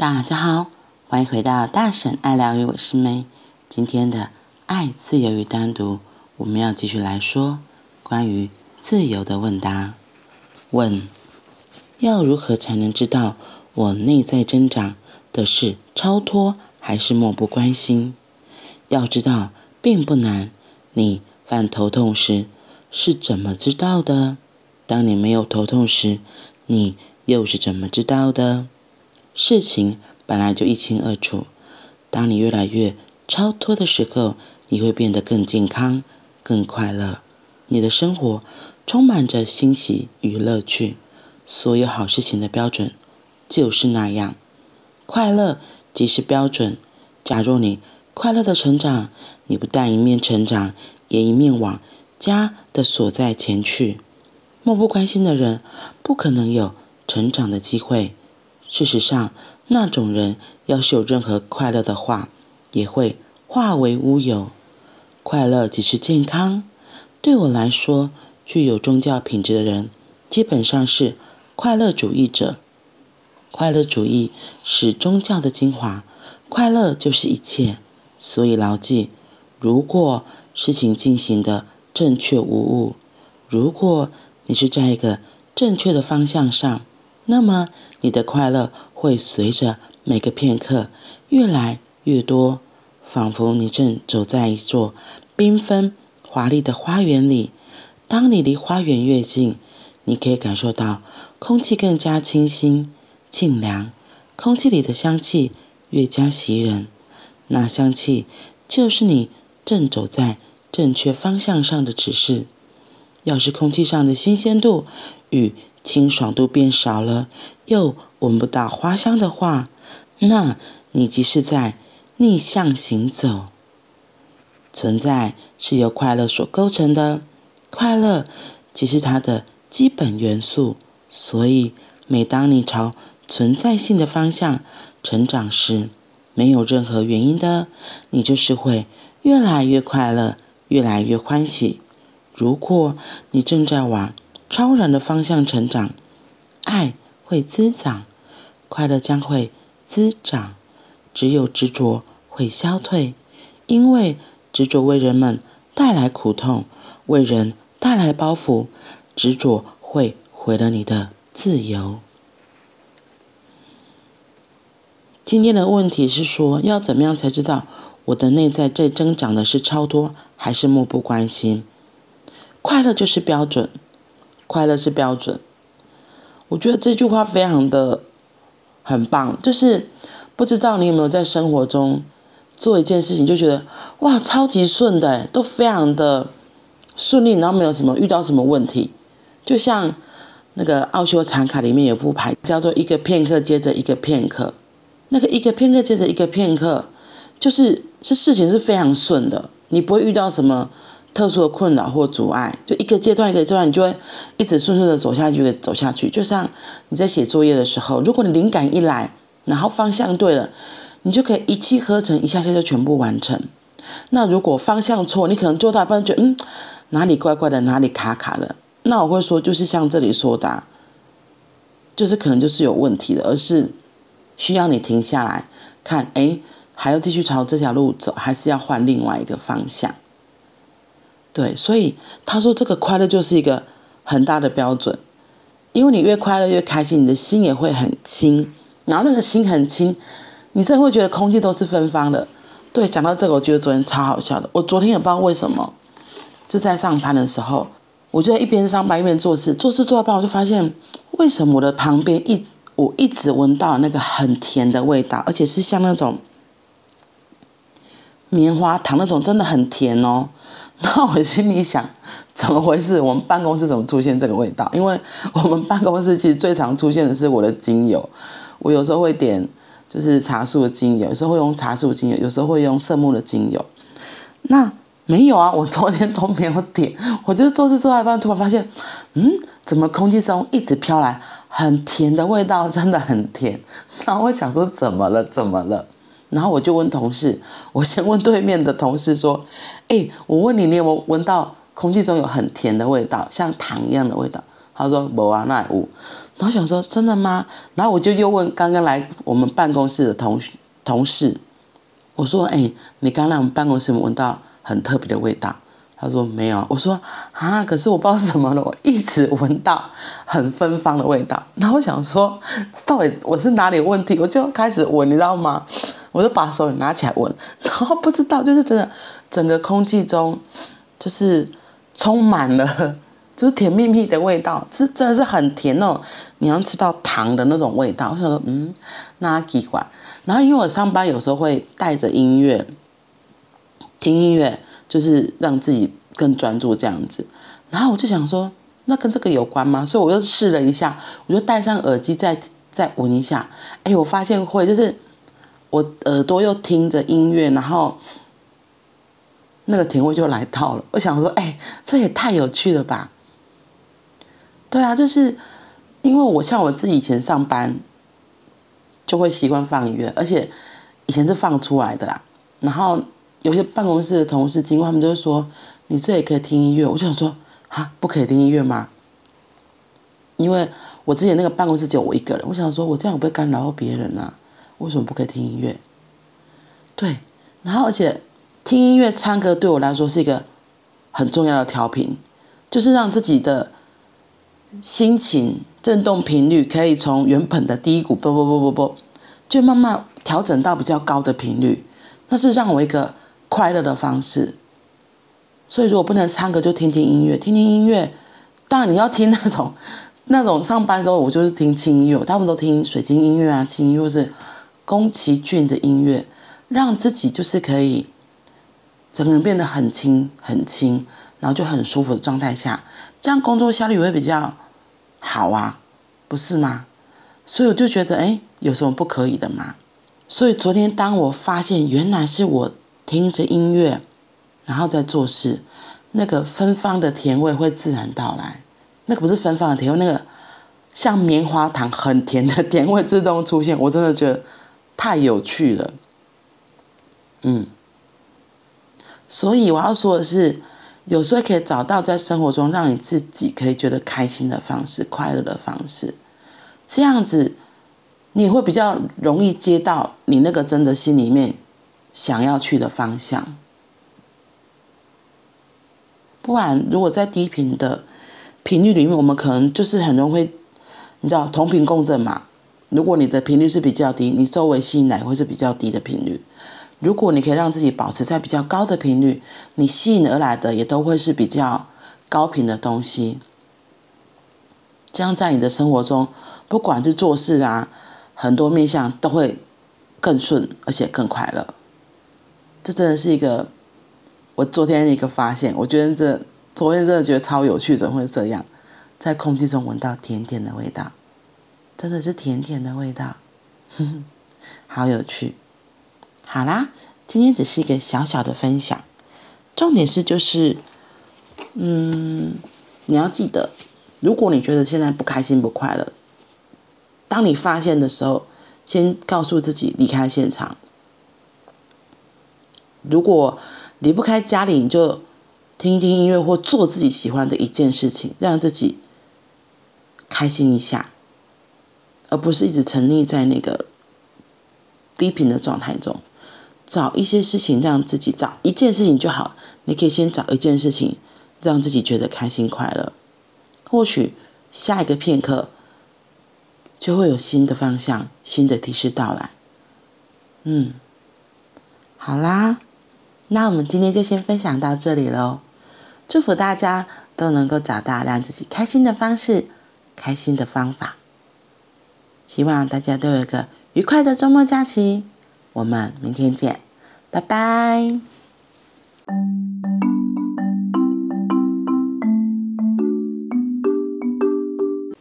大家好，欢迎回到大婶爱疗愈，我是 May。今天的爱、自由与单独，我们要继续来说关于自由的问答。问：要如何才能知道我内在增长的是超脱还是漠不关心？要知道并不难。你犯头痛时是怎么知道的？当你没有头痛时，你又是怎么知道的？事情本来就一清二楚。当你越来越超脱的时候，你会变得更健康、更快乐。你的生活充满着欣喜与乐趣。所有好事情的标准就是那样。快乐即是标准。假如你快乐的成长，你不但一面成长，也一面往家的所在前去。漠不关心的人，不可能有成长的机会。事实上，那种人要是有任何快乐的话，也会化为乌有。快乐即是健康。对我来说，具有宗教品质的人，基本上是快乐主义者。快乐主义是宗教的精华，快乐就是一切。所以牢记：如果事情进行的正确无误，如果你是在一个正确的方向上。那么，你的快乐会随着每个片刻越来越多，仿佛你正走在一座缤纷华丽的花园里。当你离花园越近，你可以感受到空气更加清新、清凉，空气里的香气越加袭人。那香气就是你正走在正确方向上的指示。要是空气上的新鲜度与清爽度变少了，又闻不到花香的话，那你即是在逆向行走。存在是由快乐所构成的，快乐即是它的基本元素。所以，每当你朝存在性的方向成长时，没有任何原因的，你就是会越来越快乐，越来越欢喜。如果你正在往超然的方向成长，爱会滋长，快乐将会滋长。只有执着会消退，因为执着为人们带来苦痛，为人带来包袱。执着会毁了你的自由。今天的问题是说，要怎么样才知道我的内在在增长的是超脱还是漠不关心？快乐就是标准。快乐是标准，我觉得这句话非常的很棒。就是不知道你有没有在生活中做一件事情，就觉得哇，超级顺的，都非常的顺利，然后没有什么遇到什么问题。就像那个奥修禅卡里面有副牌叫做“一个片刻接着一个片刻”，那个一个片刻接着一个片刻，就是是事情是非常顺的，你不会遇到什么。特殊的困扰或阻碍，就一个阶段一个阶段，你就会一直顺顺的走下去，走下去。就像你在写作业的时候，如果你灵感一来，然后方向对了，你就可以一气呵成，一下下就全部完成。那如果方向错，你可能做到一半觉得嗯，哪里怪怪的，哪里卡卡的。那我会说，就是像这里说的，就是可能就是有问题的，而是需要你停下来看，哎，还要继续朝这条路走，还是要换另外一个方向？对，所以他说这个快乐就是一个很大的标准，因为你越快乐越开心，你的心也会很轻，然后那个心很轻，你真的会觉得空气都是芬芳的。对，讲到这个，我觉得昨天超好笑的。我昨天也不知道为什么，就在上班的时候，我就在一边上班一边做事，做事做到半，我就发现为什么我的旁边一我一直闻到那个很甜的味道，而且是像那种棉花糖那种，真的很甜哦。那我心里想，怎么回事？我们办公室怎么出现这个味道？因为我们办公室其实最常出现的是我的精油。我有时候会点就是茶树的精油，有时候会用茶树精油，有时候会用圣木的精油。那没有啊，我昨天都没有点。我就是做事做到一半，突然发现，嗯，怎么空气中一直飘来很甜的味道？真的很甜。然后我想说，怎么了？怎么了？然后我就问同事，我先问对面的同事说：“ 哎，我问你，你有没有闻到空气中有很甜的味道，像糖一样的味道？”他说：“没啊，那有。”然后想说真的吗？然后我就又问刚刚来我们办公室的同同事，我说：“哎，你刚来我们办公室闻到很特别的味道？”他说：“没有。”我说：“啊，可是我不知道什么了，我一直闻到很芬芳的味道。”然后我想说，到底我是哪里有问题？我就开始闻，你知道吗？我就把手拿起来闻，然后不知道，就是真的，整个空气中就是充满了。就是甜蜜蜜的味道，是真的是很甜哦，你要吃到糖的那种味道。我想说，嗯，那奇怪。然后因为我上班有时候会带着音乐，听音乐，就是让自己更专注这样子。然后我就想说，那跟这个有关吗？所以我又试了一下，我就戴上耳机再再闻一下。哎，我发现会，就是我耳朵又听着音乐，然后那个甜味就来到了。我想说，哎，这也太有趣了吧！对啊，就是因为我像我自己以前上班就会习惯放音乐，而且以前是放出来的啦。然后有些办公室的同事经过，他们就会说：“你这也可以听音乐。”我就想说：“哈，不可以听音乐吗？”因为我之前那个办公室只有我一个人，我想说，我这样会不会干扰到别人呢？为什么不可以听音乐？对，然后而且听音乐、唱歌对我来说是一个很重要的调频，就是让自己的。心情振动频率可以从原本的低谷，啵啵啵啵啵，就慢慢调整到比较高的频率，那是让我一个快乐的方式。所以如果不能唱歌，就听听音乐，听听音乐。当然你要听那种那种上班时候，我就是听轻音乐，他们都听水晶音乐啊，轻音乐或是宫崎骏的音乐，让自己就是可以整个人变得很轻很轻，然后就很舒服的状态下。这样工作效率会比较好啊，不是吗？所以我就觉得，哎，有什么不可以的吗？所以昨天当我发现原来是我听着音乐，然后在做事，那个芬芳的甜味会自然到来。那个不是芬芳的甜味，那个像棉花糖很甜的甜味自动出现，我真的觉得太有趣了。嗯，所以我要说的是。有时候可以找到在生活中让你自己可以觉得开心的方式、快乐的方式，这样子你会比较容易接到你那个真的心里面想要去的方向。不然，如果在低频的频率里面，我们可能就是很容易，你知道同频共振嘛。如果你的频率是比较低，你周围吸引来会是比较低的频率。如果你可以让自己保持在比较高的频率，你吸引而来的也都会是比较高频的东西。这样在你的生活中，不管是做事啊，很多面向都会更顺，而且更快乐。这真的是一个我昨天的一个发现，我觉得这昨天真的觉得超有趣，怎么会这样？在空气中闻到甜甜的味道，真的是甜甜的味道，哼哼，好有趣。好啦，今天只是一个小小的分享，重点是就是，嗯，你要记得，如果你觉得现在不开心不快乐，当你发现的时候，先告诉自己离开现场。如果离不开家里，你就听一听音乐或做自己喜欢的一件事情，让自己开心一下，而不是一直沉溺在那个低频的状态中。找一些事情让自己找一件事情就好，你可以先找一件事情让自己觉得开心快乐，或许下一个片刻就会有新的方向、新的提示到来。嗯，好啦，那我们今天就先分享到这里喽。祝福大家都能够找到让自己开心的方式、开心的方法。希望大家都有一个愉快的周末假期。我们明天见，拜拜。